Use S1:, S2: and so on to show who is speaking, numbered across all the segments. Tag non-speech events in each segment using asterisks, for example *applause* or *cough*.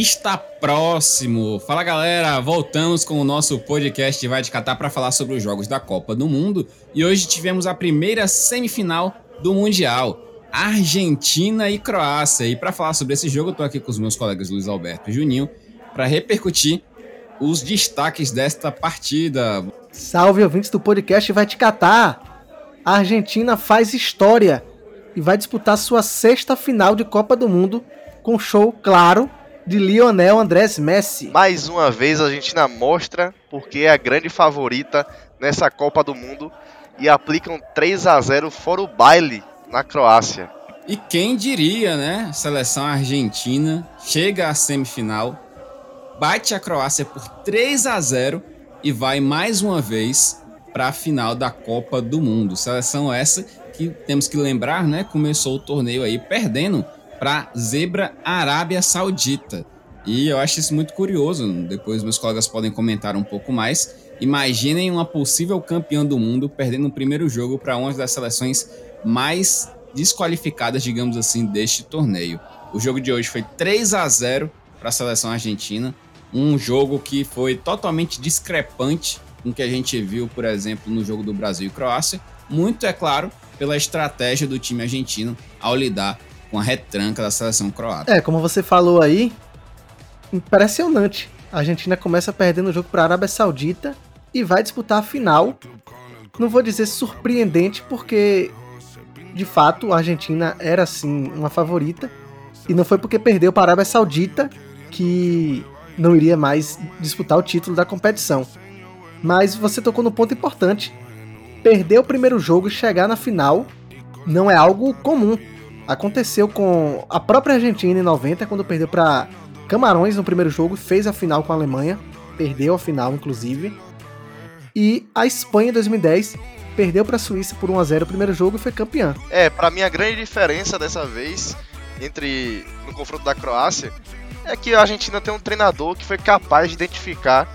S1: Está próximo. Fala galera, voltamos com o nosso podcast Vai de Catar para falar sobre os jogos da Copa do Mundo e hoje tivemos a primeira semifinal do Mundial, Argentina e Croácia. E para falar sobre esse jogo, tô aqui com os meus colegas Luiz Alberto e Juninho para repercutir os destaques desta partida.
S2: Salve ouvintes do podcast Vai te catar. A Argentina faz história e vai disputar sua sexta final de Copa do Mundo com show claro de Lionel Andrés Messi.
S3: Mais uma vez a Argentina mostra porque é a grande favorita nessa Copa do Mundo e aplicam 3 a 0 fora o baile na Croácia.
S1: E quem diria, né? Seleção argentina chega à semifinal, bate a Croácia por 3 a 0 e vai mais uma vez para a final da Copa do Mundo. Seleção essa que temos que lembrar, né? Começou o torneio aí perdendo para Zebra Arábia Saudita. E eu acho isso muito curioso. Depois meus colegas podem comentar um pouco mais. Imaginem uma possível campeã do mundo perdendo o primeiro jogo para uma das seleções mais desqualificadas, digamos assim, deste torneio. O jogo de hoje foi 3 a 0 para a seleção argentina, um jogo que foi totalmente discrepante com o que a gente viu, por exemplo, no jogo do Brasil e Croácia. Muito, é claro, pela estratégia do time argentino ao lidar com a retranca da seleção croata.
S2: É, como você falou aí, impressionante. A Argentina começa perdendo o jogo para a Arábia Saudita e vai disputar a final. Não vou dizer surpreendente, porque de fato a Argentina era sim uma favorita. E não foi porque perdeu para a Arábia Saudita que não iria mais disputar o título da competição. Mas você tocou no ponto importante. Perder o primeiro jogo e chegar na final não é algo comum. Aconteceu com a própria Argentina em 90, quando perdeu para Camarões no primeiro jogo, fez a final com a Alemanha, perdeu a final inclusive. E a Espanha em 2010 perdeu para a Suíça por 1 a 0 o primeiro jogo e foi campeã.
S3: É, para mim a grande diferença dessa vez entre no confronto da Croácia é que a Argentina tem um treinador que foi capaz de identificar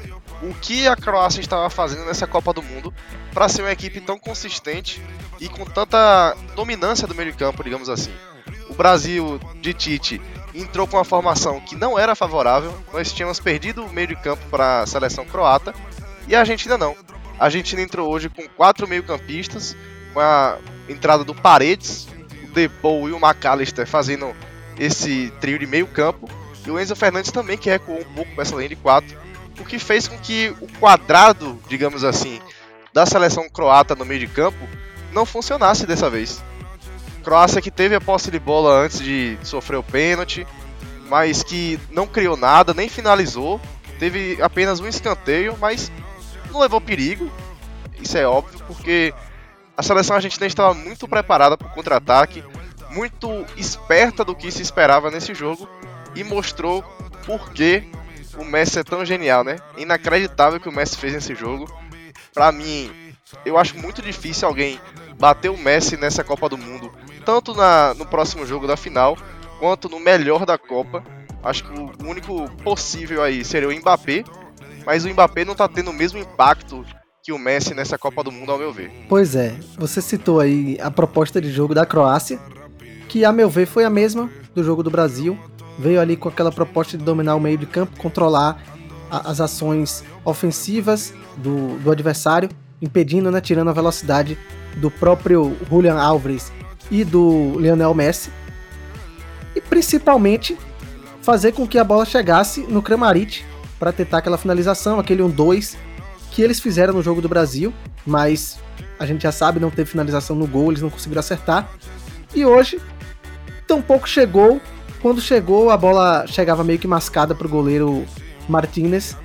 S3: o que a Croácia estava fazendo nessa Copa do Mundo para ser uma equipe tão consistente e com tanta dominância do meio de campo, digamos assim. O Brasil de Tite entrou com uma formação que não era favorável, nós tínhamos perdido o meio de campo para a seleção croata e a Argentina não. A Argentina entrou hoje com quatro meio-campistas, com a entrada do Paredes, o Depou e o McAllister fazendo esse trio de meio-campo, e o Enzo Fernandes também que recuou um pouco para essa linha de quatro, o que fez com que o quadrado, digamos assim, da seleção croata no meio de campo não funcionasse dessa vez. Croácia que teve a posse de bola antes de sofrer o pênalti, mas que não criou nada, nem finalizou, teve apenas um escanteio, mas não levou perigo. Isso é óbvio, porque a seleção argentina estava muito preparada para o contra-ataque, muito esperta do que se esperava nesse jogo e mostrou por que o Messi é tão genial, né? Inacreditável que o Messi fez nesse jogo. Para mim, eu acho muito difícil alguém bater o Messi nessa Copa do Mundo, tanto na, no próximo jogo da final, quanto no melhor da Copa. Acho que o único possível aí seria o Mbappé, mas o Mbappé não tá tendo o mesmo impacto que o Messi nessa Copa do Mundo, ao meu ver.
S2: Pois é, você citou aí a proposta de jogo da Croácia, que a meu ver foi a mesma do jogo do Brasil. Veio ali com aquela proposta de dominar o meio de campo, controlar a, as ações ofensivas do, do adversário, impedindo, né, tirando a velocidade do próprio Julian Alvarez e do Lionel Messi. E principalmente fazer com que a bola chegasse no Kramaric para tentar aquela finalização, aquele 1-2 que eles fizeram no jogo do Brasil, mas a gente já sabe, não teve finalização no gol, eles não conseguiram acertar. E hoje, tampouco chegou. Quando chegou, a bola chegava meio que mascada para o goleiro Martinez,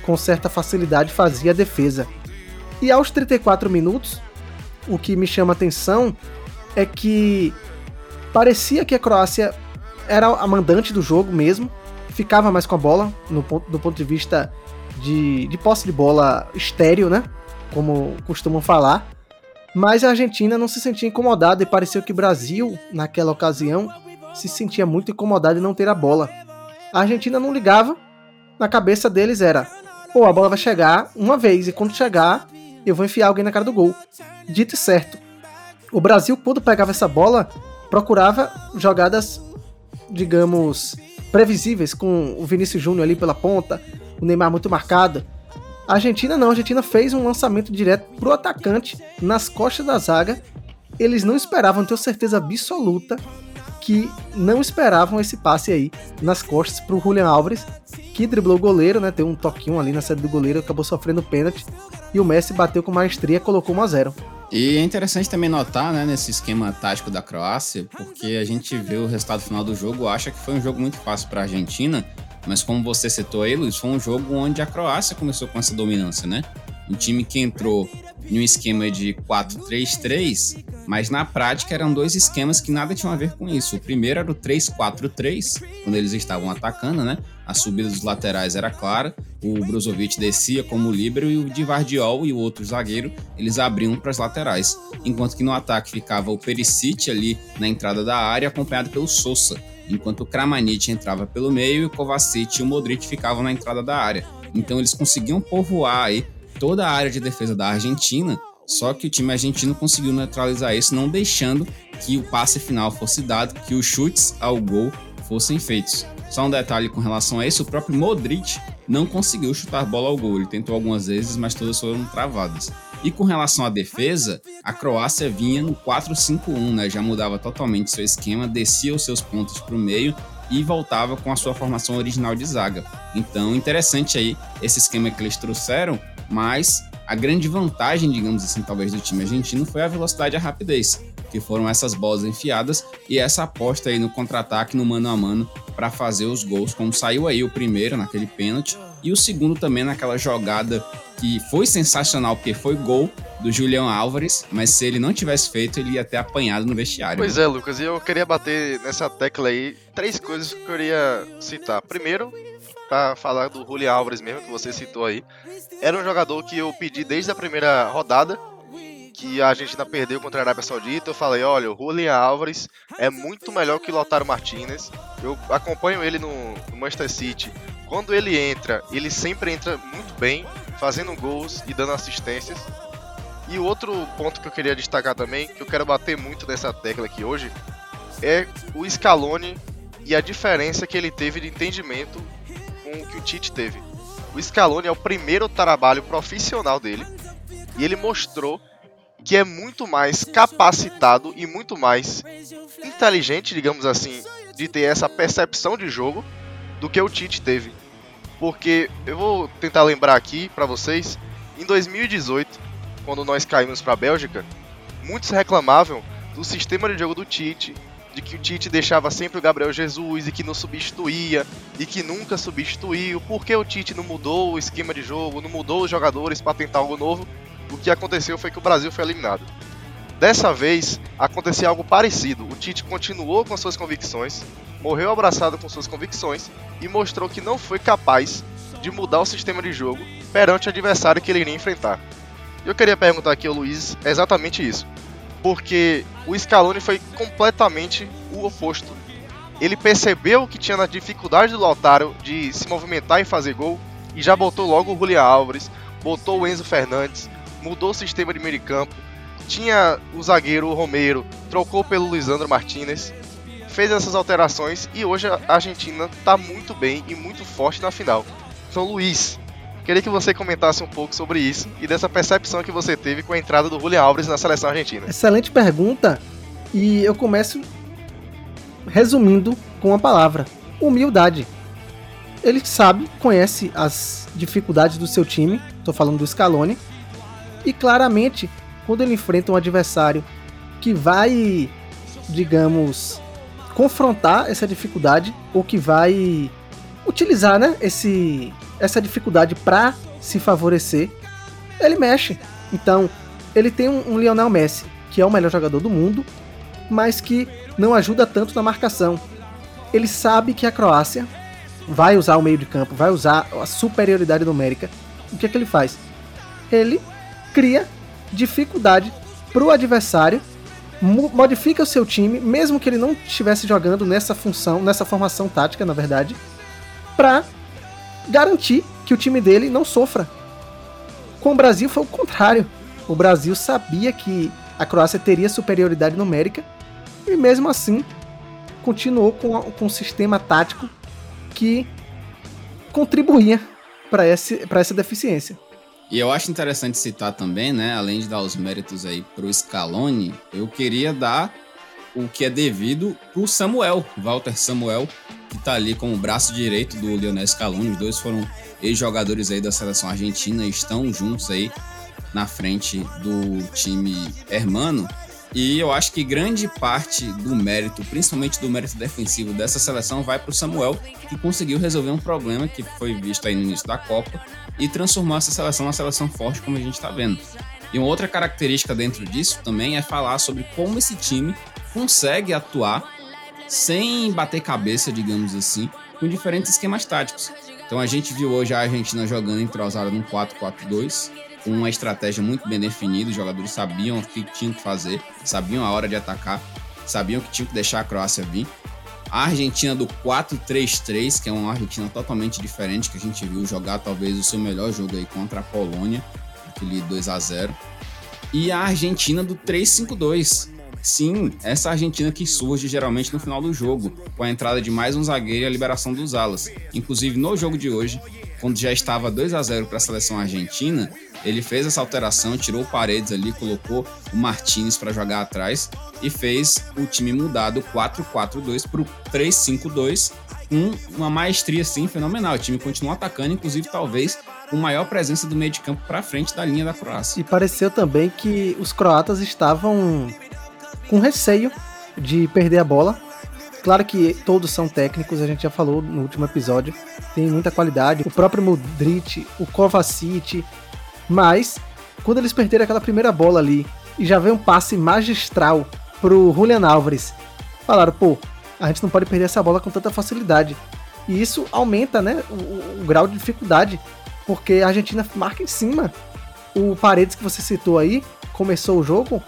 S2: com certa facilidade fazia a defesa. E aos 34 minutos, o que me chama atenção é que parecia que a Croácia era a mandante do jogo mesmo, ficava mais com a bola, no ponto, do ponto de vista de, de posse de bola estéreo, né? Como costumam falar. Mas a Argentina não se sentia incomodada e pareceu que o Brasil, naquela ocasião, se sentia muito incomodado em não ter a bola. A Argentina não ligava, na cabeça deles era: pô, a bola vai chegar uma vez e quando chegar, eu vou enfiar alguém na cara do gol. Dito e certo. O Brasil, quando pegava essa bola, procurava jogadas, digamos, previsíveis, com o Vinícius Júnior ali pela ponta, o Neymar muito marcado. A Argentina não, a Argentina fez um lançamento direto pro atacante nas costas da zaga. Eles não esperavam, tenho certeza absoluta que não esperavam esse passe aí nas costas pro Julian Álvares, que driblou o goleiro, né? Deu um toquinho ali na saída do goleiro, acabou sofrendo pênalti. E o Messi bateu com maestria, colocou 1 a 0
S1: e é interessante também notar, né, nesse esquema tático da Croácia, porque a gente vê o resultado final do jogo, acha que foi um jogo muito fácil para a Argentina, mas como você citou aí, Luiz, foi um jogo onde a Croácia começou com essa dominância, né? Um time que entrou em um esquema de 4-3-3, mas na prática eram dois esquemas que nada tinham a ver com isso. O primeiro era o 3-4-3, quando eles estavam atacando, né? A subida dos laterais era clara, o Brozovic descia como líbero e o Divardiol e o outro zagueiro, eles abriam para as laterais. Enquanto que no ataque ficava o Perisic ali na entrada da área, acompanhado pelo Sousa. Enquanto o Kramanic entrava pelo meio e o Kovacic e o Modric ficavam na entrada da área. Então eles conseguiam povoar aí toda a área de defesa da Argentina, só que o time argentino conseguiu neutralizar isso, não deixando que o passe final fosse dado, que os chutes ao gol fossem feitos. Só um detalhe com relação a isso, o próprio Modric não conseguiu chutar bola ao gol. Ele tentou algumas vezes, mas todas foram travadas. E com relação à defesa, a Croácia vinha no 4-5-1, né? Já mudava totalmente seu esquema, descia os seus pontos para o meio e voltava com a sua formação original de zaga. Então, interessante aí esse esquema que eles trouxeram, mas a grande vantagem, digamos assim, talvez do time argentino foi a velocidade e a rapidez, que foram essas bolas enfiadas e essa aposta aí no contra-ataque no mano a mano para fazer os gols, como saiu aí o primeiro naquele pênalti e o segundo também naquela jogada que foi sensacional porque foi gol do Julião Álvares, mas se ele não tivesse feito, ele ia ter apanhado no vestiário.
S3: Pois né? é, Lucas, e eu queria bater nessa tecla aí, três coisas que eu queria citar. Primeiro, para falar do Julian Álvares mesmo, que você citou aí. Era um jogador que eu pedi desde a primeira rodada, que a Argentina perdeu contra a Arábia Saudita. Eu falei: olha, o Julian Álvares é muito melhor que o Lautaro Martinez. Eu acompanho ele no, no Manchester City. Quando ele entra, ele sempre entra muito bem, fazendo gols e dando assistências. E outro ponto que eu queria destacar também, que eu quero bater muito nessa tecla aqui hoje, é o Scaloni e a diferença que ele teve de entendimento com o que o Tite teve. O Scaloni é o primeiro trabalho profissional dele e ele mostrou que é muito mais capacitado e muito mais inteligente, digamos assim, de ter essa percepção de jogo do que o Tite teve. Porque eu vou tentar lembrar aqui para vocês, em 2018, quando nós caímos para a Bélgica, muitos reclamavam do sistema de jogo do Tite, de que o Tite deixava sempre o Gabriel Jesus e que não substituía e que nunca substituiu. Por que o Tite não mudou o esquema de jogo, não mudou os jogadores para tentar algo novo? O que aconteceu foi que o Brasil foi eliminado. Dessa vez aconteceu algo parecido. O Tite continuou com suas convicções, morreu abraçado com suas convicções e mostrou que não foi capaz de mudar o sistema de jogo perante o adversário que ele iria enfrentar. Eu queria perguntar aqui ao Luiz exatamente isso porque o Scaloni foi completamente o oposto. Ele percebeu que tinha na dificuldade do Lautaro de se movimentar e fazer gol e já botou logo o Julián Álvares, botou o Enzo Fernandes, mudou o sistema de meio de campo, tinha o zagueiro o Romero, trocou pelo Lisandro Martinez, fez essas alterações e hoje a Argentina está muito bem e muito forte na final. Então, Luiz, Queria que você comentasse um pouco sobre isso e dessa percepção que você teve com a entrada do Julian Alves na seleção argentina.
S2: Excelente pergunta. E eu começo resumindo com uma palavra: humildade. Ele sabe, conhece as dificuldades do seu time, estou falando do Scaloni, e claramente, quando ele enfrenta um adversário que vai, digamos, confrontar essa dificuldade, ou que vai utilizar né, esse, essa dificuldade para se favorecer, ele mexe. Então, ele tem um, um Lionel Messi, que é o melhor jogador do mundo, mas que não ajuda tanto na marcação. Ele sabe que a Croácia vai usar o meio de campo, vai usar a superioridade numérica. O que é que ele faz? Ele cria dificuldade para o adversário, modifica o seu time, mesmo que ele não estivesse jogando nessa função, nessa formação tática, na verdade, para garantir que o time dele não sofra. Com o Brasil foi o contrário. O Brasil sabia que a Croácia teria superioridade numérica e mesmo assim continuou com, com um sistema tático que contribuía para essa deficiência.
S1: E eu acho interessante citar também, né, além de dar os méritos aí pro Scaloni, eu queria dar o que é devido pro Samuel, Walter Samuel, que tá ali como braço direito do Lionel Scaloni. Os dois foram ex-jogadores aí da seleção argentina e estão juntos aí na frente do time hermano. E eu acho que grande parte do mérito, principalmente do mérito defensivo dessa seleção, vai para o Samuel, que conseguiu resolver um problema que foi visto aí no início da Copa e transformou essa seleção numa seleção forte, como a gente está vendo. E uma outra característica dentro disso também é falar sobre como esse time consegue atuar sem bater cabeça, digamos assim, com diferentes esquemas táticos. Então a gente viu hoje a Argentina jogando entrosada num 4-4-2, com uma estratégia muito bem definida, os jogadores sabiam o que tinham que fazer, sabiam a hora de atacar, sabiam que tinham que deixar a Croácia vir. A Argentina do 4-3-3, que é uma Argentina totalmente diferente, que a gente viu jogar talvez o seu melhor jogo aí contra a Polônia, aquele 2 a 0 E a Argentina do 3-5-2. Sim, essa Argentina que surge geralmente no final do jogo, com a entrada de mais um zagueiro e a liberação dos alas. Inclusive no jogo de hoje, quando já estava 2 a 0 para a seleção argentina, ele fez essa alteração, tirou Paredes ali, colocou o Martinez para jogar atrás e fez o time mudar do 4-4-2 para o 3-5-2 com uma maestria assim fenomenal. O time continua atacando, inclusive talvez com maior presença do meio de campo para frente da linha da Croácia.
S2: E pareceu também que os croatas estavam com receio de perder a bola. Claro que todos são técnicos, a gente já falou no último episódio, tem muita qualidade. O próprio Modric, o Kovacic, mas, quando eles perderam aquela primeira bola ali e já veio um passe magistral pro Julian Álvares, falaram, pô, a gente não pode perder essa bola com tanta facilidade. E isso aumenta, né, o, o grau de dificuldade, porque a Argentina marca em cima. O Paredes que você citou aí, começou o jogo,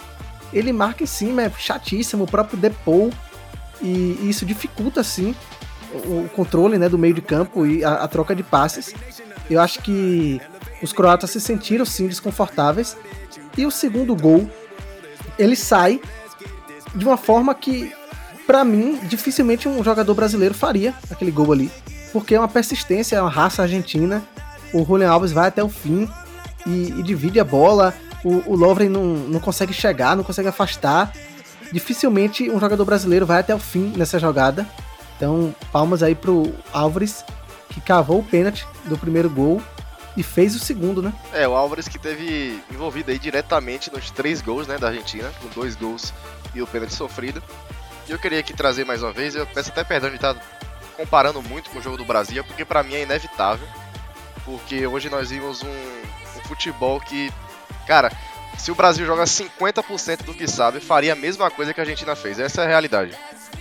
S2: ele marca em cima, é chatíssimo, o próprio Depou, e isso dificulta, sim, o controle né, do meio de campo e a, a troca de passes. Eu acho que os croatas se sentiram sim desconfortáveis. E o segundo gol, ele sai de uma forma que, para mim, dificilmente um jogador brasileiro faria aquele gol ali. Porque é uma persistência, é uma raça argentina. O Julian Alves vai até o fim e, e divide a bola. O, o Lovren não, não consegue chegar, não consegue afastar. Dificilmente um jogador brasileiro vai até o fim nessa jogada. Então, palmas aí pro Álvares, que cavou o pênalti do primeiro gol e fez o segundo, né?
S3: É, o Álvares que teve envolvido aí diretamente nos três gols, né, da Argentina, com dois gols e o pênalti sofrido. E eu queria aqui trazer mais uma vez, eu peço até perdão de estar comparando muito com o jogo do Brasil, porque para mim é inevitável. Porque hoje nós vimos um, um futebol que, cara, se o Brasil joga 50% do que sabe, faria a mesma coisa que a Argentina fez. Essa é a realidade.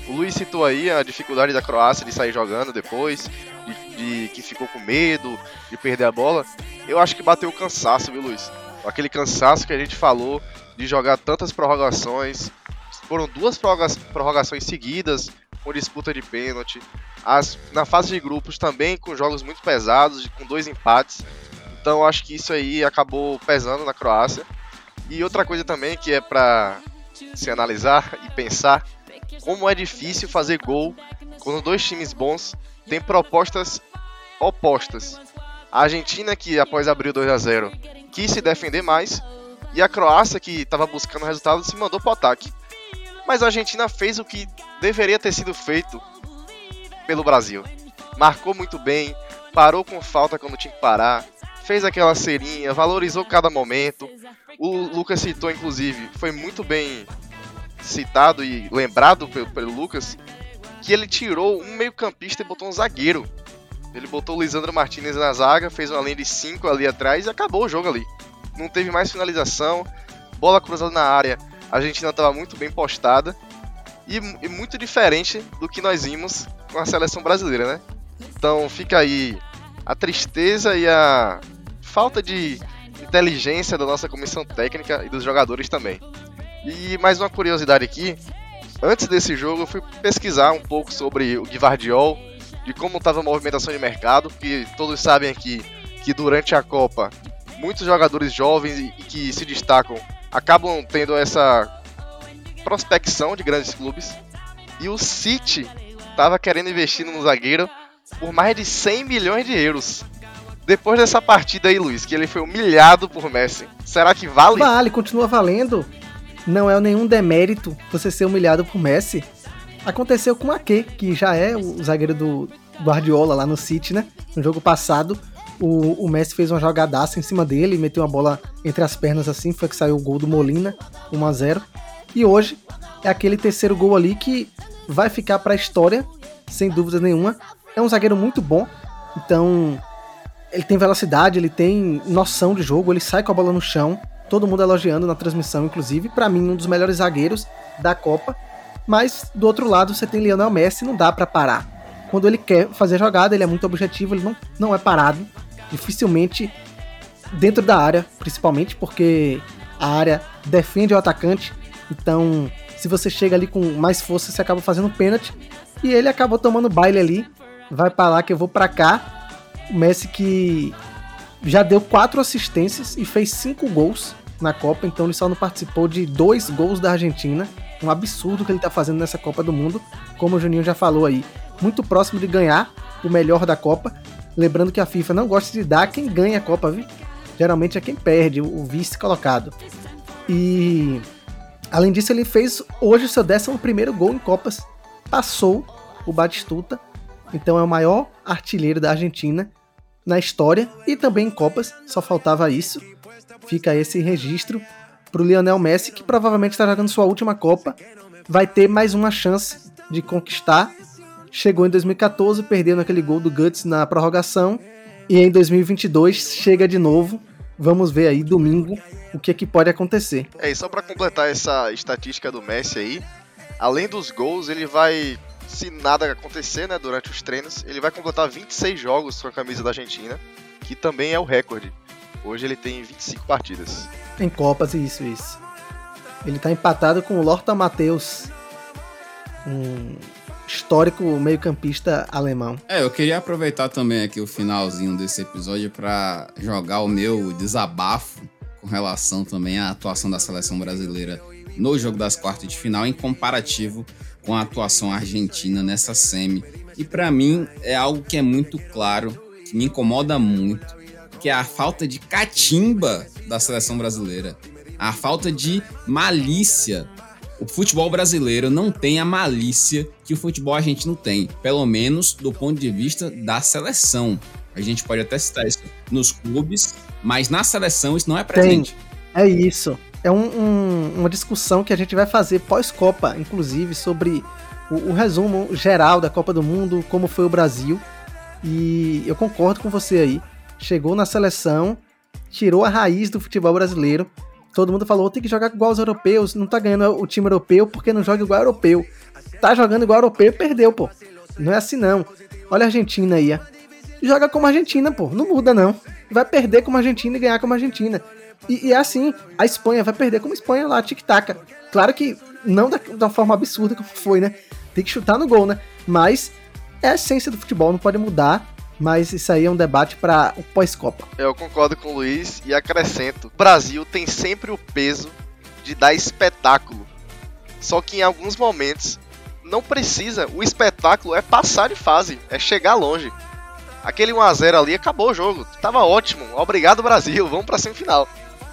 S3: O Luiz citou aí a dificuldade da Croácia de sair jogando depois, de, de, que ficou com medo de perder a bola. Eu acho que bateu o cansaço, viu, Luiz? Aquele cansaço que a gente falou de jogar tantas prorrogações. Foram duas prorrogações seguidas com disputa de pênalti. As, na fase de grupos também com jogos muito pesados, com dois empates. Então acho que isso aí acabou pesando na Croácia. E outra coisa também que é para se analisar *laughs* e pensar como é difícil fazer gol quando dois times bons têm propostas opostas. A Argentina, que após abrir o 2 a 0 quis se defender mais, e a Croácia, que estava buscando resultado, se mandou para o ataque. Mas a Argentina fez o que deveria ter sido feito pelo Brasil. Marcou muito bem, parou com falta quando tinha que parar, fez aquela serinha, valorizou cada momento. O Lucas citou, inclusive, foi muito bem citado e lembrado pelo, pelo Lucas, que ele tirou um meio-campista e botou um zagueiro. Ele botou o Lisandro Martinez na zaga, fez uma linha de 5 ali atrás e acabou o jogo ali. Não teve mais finalização, bola cruzada na área, a Argentina estava muito bem postada e, e, muito diferente do que nós vimos com a seleção brasileira, né? Então fica aí a tristeza e a falta de inteligência da nossa comissão técnica e dos jogadores também. E mais uma curiosidade aqui, antes desse jogo eu fui pesquisar um pouco sobre o Guivardiol, de como estava a movimentação de mercado, que todos sabem aqui que durante a Copa muitos jogadores jovens e que se destacam acabam tendo essa prospecção de grandes clubes. E o City estava querendo investir no zagueiro por mais de 100 milhões de euros. Depois dessa partida aí, Luiz, que ele foi humilhado por Messi, será que vale?
S2: Vale, continua valendo. Não é nenhum demérito você ser humilhado por Messi. Aconteceu com o Ake, que já é o zagueiro do Guardiola lá no City, né? No jogo passado, o, o Messi fez uma jogadaça em cima dele, meteu uma bola entre as pernas assim, foi que saiu o gol do Molina, 1 a 0 E hoje é aquele terceiro gol ali que vai ficar para a história, sem dúvida nenhuma. É um zagueiro muito bom, então ele tem velocidade, ele tem noção de jogo, ele sai com a bola no chão. Todo mundo elogiando na transmissão, inclusive. Para mim, um dos melhores zagueiros da Copa. Mas do outro lado, você tem Lionel Messi, não dá para parar. Quando ele quer fazer jogada, ele é muito objetivo, ele não, não é parado. Dificilmente dentro da área, principalmente porque a área defende o atacante. Então, se você chega ali com mais força, você acaba fazendo pênalti. E ele acabou tomando baile ali. Vai para lá que eu vou para cá o Messi que já deu quatro assistências e fez cinco gols na Copa, então ele só não participou de dois gols da Argentina. Um absurdo que ele tá fazendo nessa Copa do Mundo, como o Juninho já falou aí. Muito próximo de ganhar o melhor da Copa. Lembrando que a FIFA não gosta de dar quem ganha a Copa, viu? Geralmente é quem perde, o vice colocado. E além disso, ele fez hoje o seu 11 primeiro gol em Copas. Passou o Batistuta, então é o maior artilheiro da Argentina na história e também em Copas, só faltava isso. Fica esse registro para o Lionel Messi, que provavelmente está jogando sua última Copa, vai ter mais uma chance de conquistar. Chegou em 2014, perdeu naquele gol do Guts na prorrogação, e em 2022 chega de novo. Vamos ver aí domingo o que, é que pode acontecer.
S3: É, e só para completar essa estatística do Messi aí, além dos gols, ele vai se nada acontecer, né, durante os treinos, ele vai completar 26 jogos com a camisa da Argentina, que também é o recorde. Hoje ele tem 25 partidas.
S2: Em Copas, isso, isso. Ele tá empatado com o Lorta Matheus, um histórico meio-campista alemão.
S1: É, eu queria aproveitar também aqui o finalzinho desse episódio para jogar o meu desabafo com relação também à atuação da seleção brasileira no jogo das quartas de final em comparativo com a atuação argentina nessa semi. E para mim é algo que é muito claro, que me incomoda muito, que é a falta de catimba da seleção brasileira, a falta de malícia. O futebol brasileiro não tem a malícia que o futebol argentino tem, pelo menos do ponto de vista da seleção. A gente pode até citar isso nos clubes, mas na seleção isso não é presente.
S2: Tem. É isso é um, um, uma discussão que a gente vai fazer pós-Copa, inclusive, sobre o, o, resumo geral da Copa do Mundo, como foi o Brasil. E eu concordo com você aí. Chegou na seleção, tirou a raiz do futebol brasileiro. Todo mundo falou, tem que jogar igual os europeus, não tá ganhando o time europeu porque não joga igual europeu. Tá jogando igual europeu e perdeu, pô. Não é assim não. Olha a Argentina aí, Joga como Argentina, pô. Não muda não. Vai perder como Argentina e ganhar como Argentina. E, e, é assim, a Espanha vai perder como Espanha lá, tic-tac. Claro que não da, da forma absurda como foi, né? Tem que chutar no gol, né? Mas é a essência do futebol, não pode mudar. Mas isso aí é um debate para o pós-Copa.
S3: Eu concordo com o Luiz e acrescento: o Brasil tem sempre o peso de dar espetáculo. Só que em alguns momentos não precisa. O espetáculo é passar de fase, é chegar longe. Aquele 1x0 ali acabou o jogo. Tava ótimo. Obrigado, Brasil. Vamos pra semifinal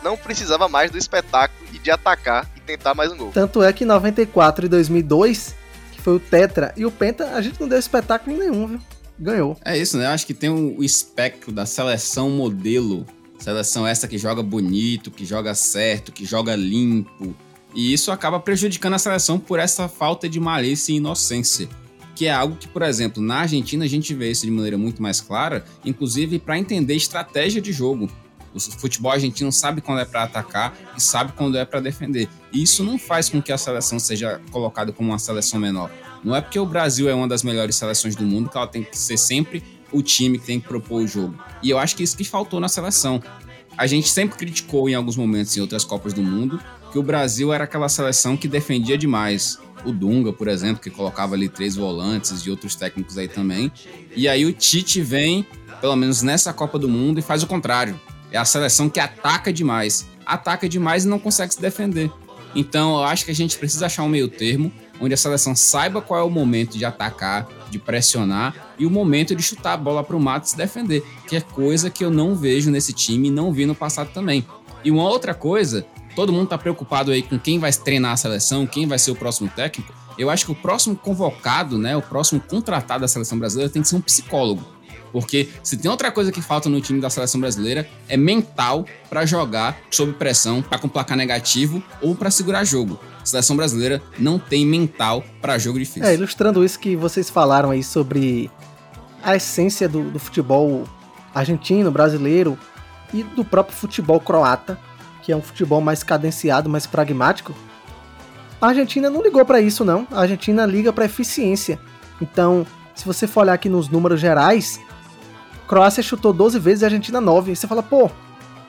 S3: não precisava mais do espetáculo e de atacar e tentar mais um gol.
S2: Tanto é que 94 e 2002, que foi o Tetra e o Penta, a gente não deu espetáculo nenhum, viu? Ganhou.
S1: É isso, né? Eu acho que tem o espectro da seleção modelo. Seleção essa que joga bonito, que joga certo, que joga limpo. E isso acaba prejudicando a seleção por essa falta de malícia e inocência que é algo que, por exemplo, na Argentina a gente vê isso de maneira muito mais clara, inclusive para entender estratégia de jogo. O futebol argentino sabe quando é para atacar e sabe quando é para defender. E isso não faz com que a seleção seja colocada como uma seleção menor. Não é porque o Brasil é uma das melhores seleções do mundo que ela tem que ser sempre o time que tem que propor o jogo. E eu acho que isso que faltou na seleção. A gente sempre criticou em alguns momentos em outras Copas do Mundo que o Brasil era aquela seleção que defendia demais. O Dunga, por exemplo, que colocava ali três volantes e outros técnicos aí também. E aí o Tite vem, pelo menos nessa Copa do Mundo, e faz o contrário é a seleção que ataca demais. Ataca demais e não consegue se defender. Então eu acho que a gente precisa achar um meio termo onde a seleção saiba qual é o momento de atacar, de pressionar e o momento de chutar a bola para o mato e se defender, que é coisa que eu não vejo nesse time e não vi no passado também. E uma outra coisa, todo mundo está preocupado aí com quem vai treinar a seleção, quem vai ser o próximo técnico. Eu acho que o próximo convocado, né, o próximo contratado da seleção brasileira tem que ser um psicólogo. Porque se tem outra coisa que falta no time da seleção brasileira é mental para jogar sob pressão, para com placar negativo ou para segurar jogo. A seleção brasileira não tem mental para jogo difícil.
S2: É, ilustrando isso que vocês falaram aí sobre a essência do, do futebol argentino, brasileiro e do próprio futebol croata, que é um futebol mais cadenciado, mais pragmático. A Argentina não ligou para isso não. A Argentina liga para eficiência. Então, se você for olhar aqui nos números gerais, Croácia chutou 12 vezes e a Argentina 9. E você fala, pô,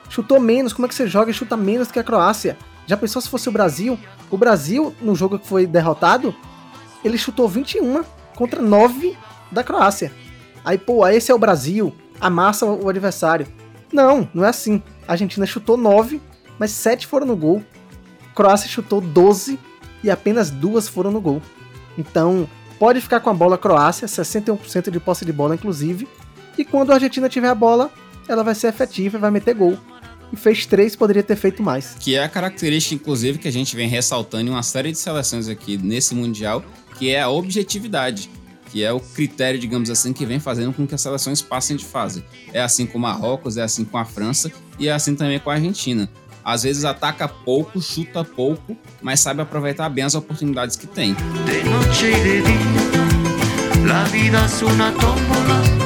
S2: chutou menos, como é que você joga e chuta menos que a Croácia? Já pensou se fosse o Brasil? O Brasil, no jogo que foi derrotado, ele chutou 21 contra 9 da Croácia. Aí, pô, esse é o Brasil, amassa o adversário. Não, não é assim. A Argentina chutou 9, mas 7 foram no gol. Croácia chutou 12 e apenas duas foram no gol. Então, pode ficar com a bola Croácia, 61% de posse de bola, inclusive, e quando a Argentina tiver a bola, ela vai ser efetiva e vai meter gol. E fez três, poderia ter feito mais.
S1: Que é a característica, inclusive, que a gente vem ressaltando em uma série de seleções aqui nesse Mundial, que é a objetividade. Que é o critério, digamos assim, que vem fazendo com que as seleções passem de fase. É assim com o Marrocos, é assim com a França e é assim também com a Argentina. Às vezes ataca pouco, chuta pouco, mas sabe aproveitar bem as oportunidades que tem. De de la vida tómbola.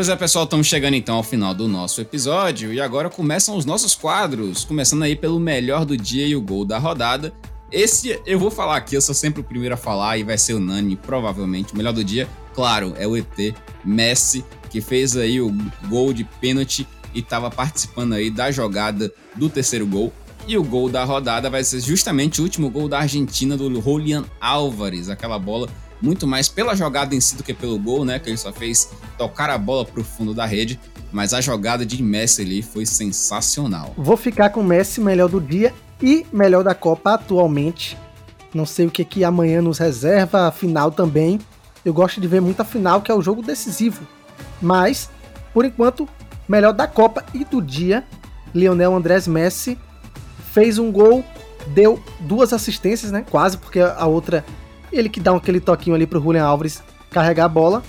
S1: Pois é, pessoal, estamos chegando então ao final do nosso episódio e agora começam os nossos quadros, começando aí pelo melhor do dia e o gol da rodada. Esse eu vou falar aqui, eu sou sempre o primeiro a falar e vai ser unânime, provavelmente. O melhor do dia, claro, é o ET Messi, que fez aí o gol de pênalti e estava participando aí da jogada do terceiro gol. E o gol da rodada vai ser justamente o último gol da Argentina do Julian Álvares, aquela bola muito mais pela jogada em si do que pelo gol, né? Que ele só fez tocar a bola pro fundo da rede. Mas a jogada de Messi ali foi sensacional.
S2: Vou ficar com o Messi melhor do dia e melhor da Copa atualmente. Não sei o que que amanhã nos reserva, a final também. Eu gosto de ver muita final, que é o jogo decisivo. Mas, por enquanto, melhor da Copa e do dia, Lionel Andrés Messi fez um gol, deu duas assistências, né? Quase, porque a outra ele que dá aquele toquinho ali pro Julian Alves carregar a bola.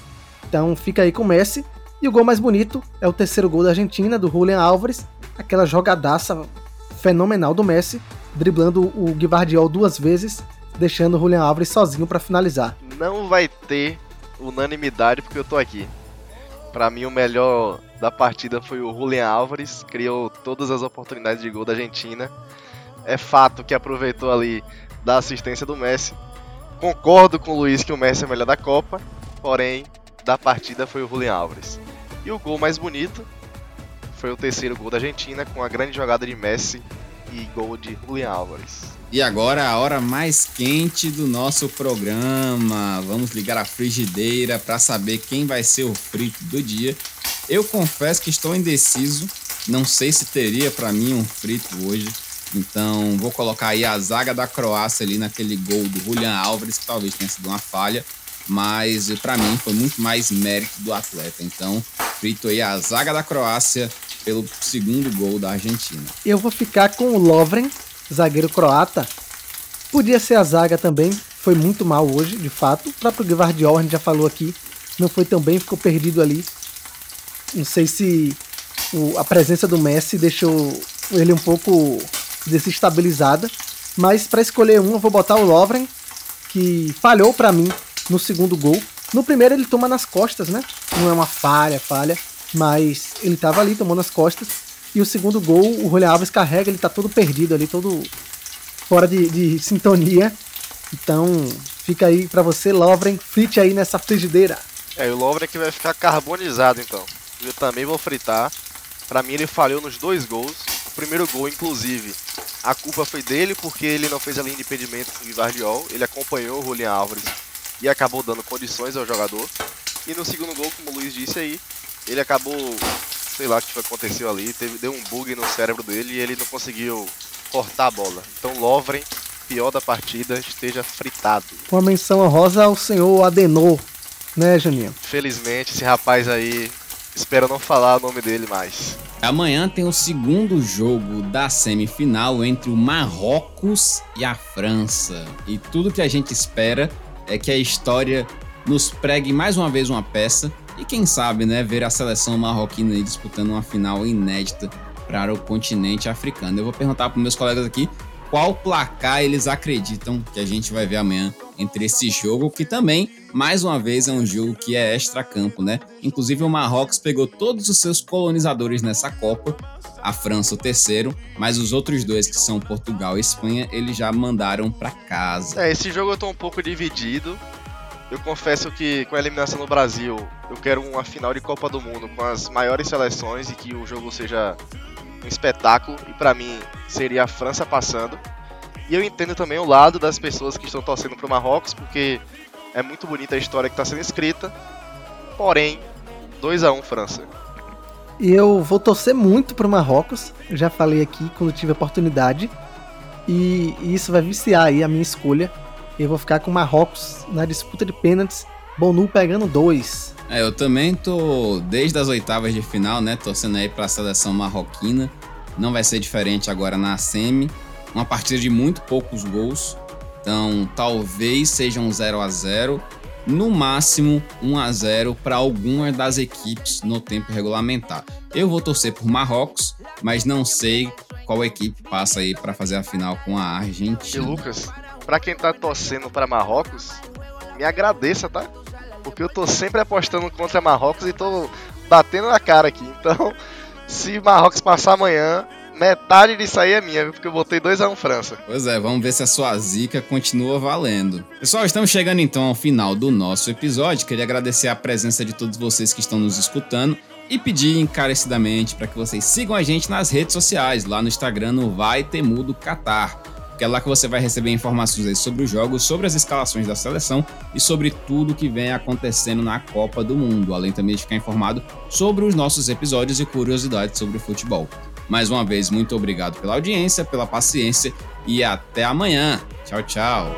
S2: Então fica aí com o Messi. E o gol mais bonito é o terceiro gol da Argentina, do Julian Álvares. Aquela jogadaça fenomenal do Messi, driblando o Guivardiol duas vezes, deixando o Julian Álvares sozinho para finalizar.
S3: Não vai ter unanimidade porque eu tô aqui. Para mim o melhor da partida foi o Julian Álvares, criou todas as oportunidades de gol da Argentina. É fato que aproveitou ali da assistência do Messi, Concordo com o Luiz que o Messi é o melhor da Copa, porém, da partida foi o Julian Alves. E o gol mais bonito foi o terceiro gol da Argentina, com a grande jogada de Messi e gol de Julian Alves.
S1: E agora a hora mais quente do nosso programa. Vamos ligar a frigideira para saber quem vai ser o frito do dia. Eu confesso que estou indeciso, não sei se teria para mim um frito hoje. Então, vou colocar aí a zaga da Croácia ali naquele gol do Julian Álvares, que talvez tenha sido uma falha, mas para mim foi muito mais mérito do atleta. Então, frito aí a zaga da Croácia pelo segundo gol da Argentina.
S2: Eu vou ficar com o Lovren, zagueiro croata. Podia ser a zaga também, foi muito mal hoje, de fato. O próprio Guardiol, a gente já falou aqui, não foi tão bem, ficou perdido ali. Não sei se o, a presença do Messi deixou ele um pouco desestabilizada. Mas para escolher um, eu vou botar o Lovren, que falhou para mim no segundo gol. No primeiro ele toma nas costas, né? Não é uma falha, falha, mas ele tava ali tomando nas costas. E o segundo gol, o Julian Alves carrega, ele tá todo perdido ali, todo fora de, de sintonia. Então, fica aí para você, Lovren, frite aí nessa frigideira.
S3: É, o Lovren que vai ficar carbonizado então. Eu também vou fritar. Para mim ele falhou nos dois gols. O primeiro gol, inclusive, a culpa foi dele porque ele não fez a linha de impedimento com o Vivardiol, ele acompanhou o Julian Álvares e acabou dando condições ao jogador. E no segundo gol, como o Luiz disse aí, ele acabou, sei lá o que aconteceu ali, teve, deu um bug no cérebro dele e ele não conseguiu cortar a bola. Então Lovren, pior da partida, esteja fritado.
S2: Uma menção honrosa ao senhor Adenor, né, Juninho?
S3: Felizmente, esse rapaz aí, espero não falar o nome dele mais.
S1: Amanhã tem o segundo jogo da semifinal entre o Marrocos e a França. E tudo que a gente espera é que a história nos pregue mais uma vez uma peça e quem sabe, né, ver a seleção marroquina disputando uma final inédita para o continente africano. Eu vou perguntar para meus colegas aqui qual placar eles acreditam que a gente vai ver amanhã entre esse jogo, que também, mais uma vez, é um jogo que é extra-campo, né? Inclusive, o Marrocos pegou todos os seus colonizadores nessa Copa, a França o terceiro, mas os outros dois, que são Portugal e Espanha, eles já mandaram para casa.
S3: É, esse jogo eu tô um pouco dividido. Eu confesso que com a eliminação no Brasil, eu quero uma final de Copa do Mundo com as maiores seleções e que o jogo seja um espetáculo. E para mim seria a França passando. E eu entendo também o lado das pessoas que estão torcendo pro Marrocos, porque é muito bonita a história que está sendo escrita. Porém, 2 a 1 França.
S2: E eu vou torcer muito pro Marrocos. Eu já falei aqui quando tive a oportunidade. E, e isso vai viciar aí a minha escolha. Eu vou ficar com o Marrocos na disputa de pênaltis. Bonu pegando dois.
S1: É, eu também tô desde as oitavas de final, né? Torcendo aí para a seleção marroquina. Não vai ser diferente agora na semi. Uma partida de muito poucos gols. Então, talvez seja um 0 a 0 no máximo 1 a 0 para algumas das equipes no tempo regulamentar. Eu vou torcer por Marrocos, mas não sei qual equipe passa aí para fazer a final com a Argentina.
S3: E Lucas, para quem tá torcendo para Marrocos, me agradeça, tá? Porque eu tô sempre apostando contra Marrocos e tô batendo na cara aqui. Então, *laughs* se Marrocos passar amanhã, metade disso aí é minha, porque eu botei 2x1 um França.
S1: Pois é, vamos ver se a sua zica continua valendo. Pessoal, estamos chegando então ao final do nosso episódio. Queria agradecer a presença de todos vocês que estão nos escutando e pedir encarecidamente para que vocês sigam a gente nas redes sociais, lá no Instagram no Vai Temudo Catar que é lá que você vai receber informações sobre os jogos, sobre as escalações da seleção e sobre tudo que vem acontecendo na Copa do Mundo, além também de ficar informado sobre os nossos episódios e curiosidades sobre futebol. Mais uma vez, muito obrigado pela audiência, pela paciência e até amanhã. Tchau, tchau.